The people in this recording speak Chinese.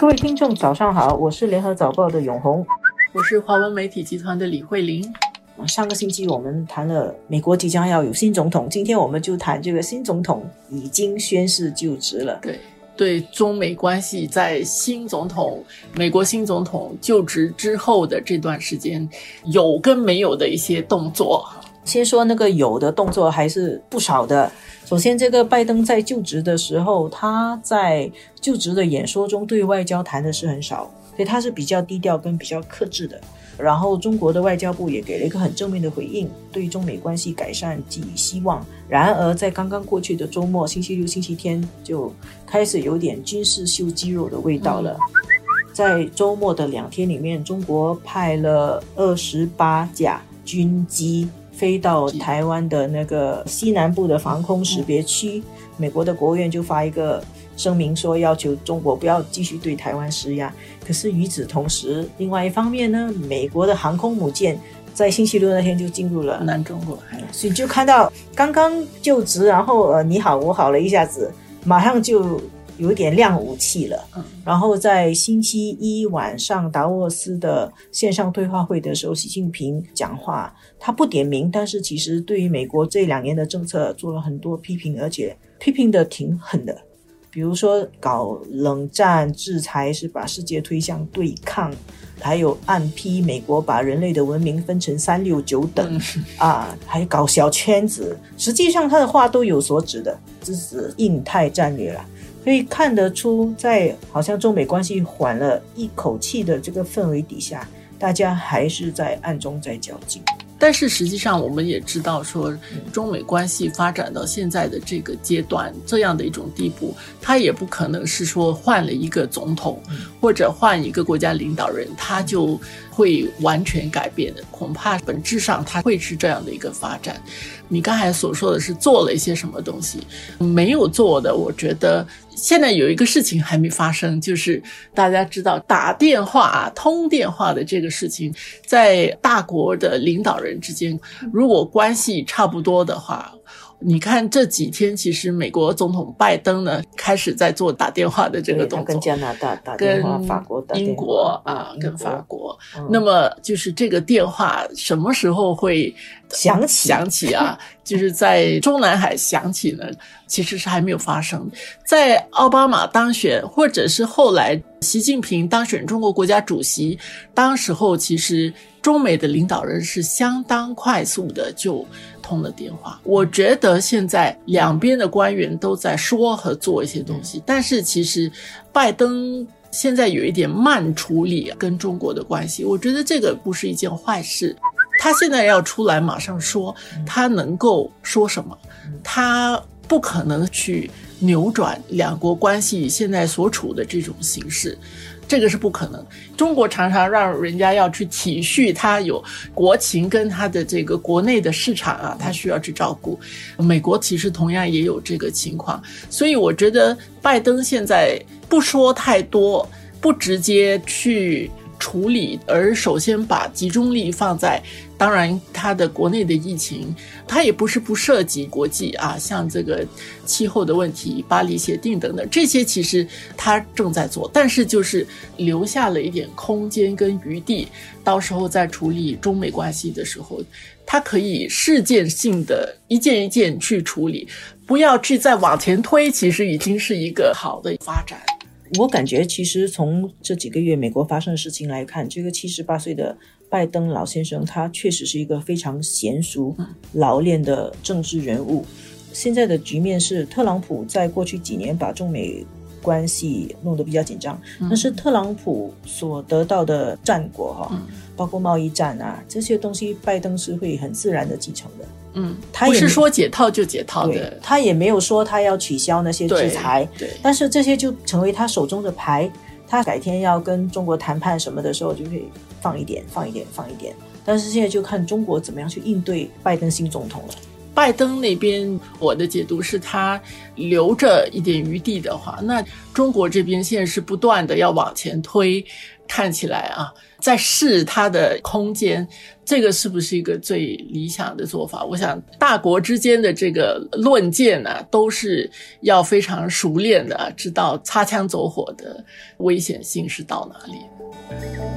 各位听众，早上好，我是联合早报的永红，我是华文媒体集团的李慧玲。上个星期我们谈了美国即将要有新总统，今天我们就谈这个新总统已经宣誓就职了。对对，中美关系在新总统美国新总统就职之后的这段时间，有跟没有的一些动作。先说那个有的动作还是不少的。首先，这个拜登在就职的时候，他在就职的演说中对外交谈的是很少，所以他是比较低调跟比较克制的。然后，中国的外交部也给了一个很正面的回应，对中美关系改善寄予希望。然而，在刚刚过去的周末，星期六、星期天就开始有点军事秀肌肉的味道了。在周末的两天里面，中国派了二十八架军机。飞到台湾的那个西南部的防空识别区，美国的国务院就发一个声明说，要求中国不要继续对台湾施压。可是与此同时，另外一方面呢，美国的航空母舰在星期六那天就进入了南中国，所以就看到刚刚就职，然后呃你好我好了一下子，马上就。有点亮武器了，然后在星期一晚上达沃斯的线上对话会的时候，习近平讲话，他不点名，但是其实对于美国这两年的政策做了很多批评，而且批评的挺狠的，比如说搞冷战制裁是把世界推向对抗，还有暗批美国把人类的文明分成三六九等啊，还搞小圈子，实际上他的话都有所指的，支持印太战略了。可以看得出，在好像中美关系缓了一口气的这个氛围底下，大家还是在暗中在较劲。但是实际上，我们也知道说，中美关系发展到现在的这个阶段，这样的一种地步，它也不可能是说换了一个总统或者换一个国家领导人，他就会完全改变的。恐怕本质上，它会是这样的一个发展。你刚才所说的是做了一些什么东西，没有做的，我觉得现在有一个事情还没发生，就是大家知道打电话、通电话的这个事情，在大国的领导人之间，如果关系差不多的话。你看这几天，其实美国总统拜登呢开始在做打电话的这个动作，跟加拿大打电话，法国打英国啊，跟法国。那么就是这个电话什么时候会响起？响起啊，就是在中南海响起呢？其实是还没有发生。在奥巴马当选，或者是后来习近平当选中国国家主席，当时候其实中美的领导人是相当快速的就。通了电话，我觉得现在两边的官员都在说和做一些东西，但是其实拜登现在有一点慢处理跟中国的关系，我觉得这个不是一件坏事。他现在要出来马上说，他能够说什么？他不可能去扭转两国关系现在所处的这种形势。这个是不可能。中国常常让人家要去体恤他有国情跟他的这个国内的市场啊，他需要去照顾。美国其实同样也有这个情况，所以我觉得拜登现在不说太多，不直接去。处理，而首先把集中力放在，当然它的国内的疫情，它也不是不涉及国际啊，像这个气候的问题、巴黎协定等等，这些其实它正在做，但是就是留下了一点空间跟余地，到时候在处理中美关系的时候，它可以事件性的一件一件去处理，不要去再往前推，其实已经是一个好的发展。我感觉，其实从这几个月美国发生的事情来看，这个七十八岁的拜登老先生，他确实是一个非常娴熟、老练的政治人物。现在的局面是，特朗普在过去几年把中美关系弄得比较紧张，但是特朗普所得到的战果，哈，包括贸易战啊这些东西，拜登是会很自然的继承的。嗯，他不是说解套就解套的，他也没有说他要取消那些制裁，对，但是这些就成为他手中的牌，他改天要跟中国谈判什么的时候，就可以放一点，放一点，放一点。但是现在就看中国怎么样去应对拜登新总统了。拜登那边，我的解读是他留着一点余地的话，那中国这边现在是不断的要往前推，看起来啊，在试他的空间，这个是不是一个最理想的做法？我想大国之间的这个论剑呢，都是要非常熟练的，知道擦枪走火的危险性是到哪里。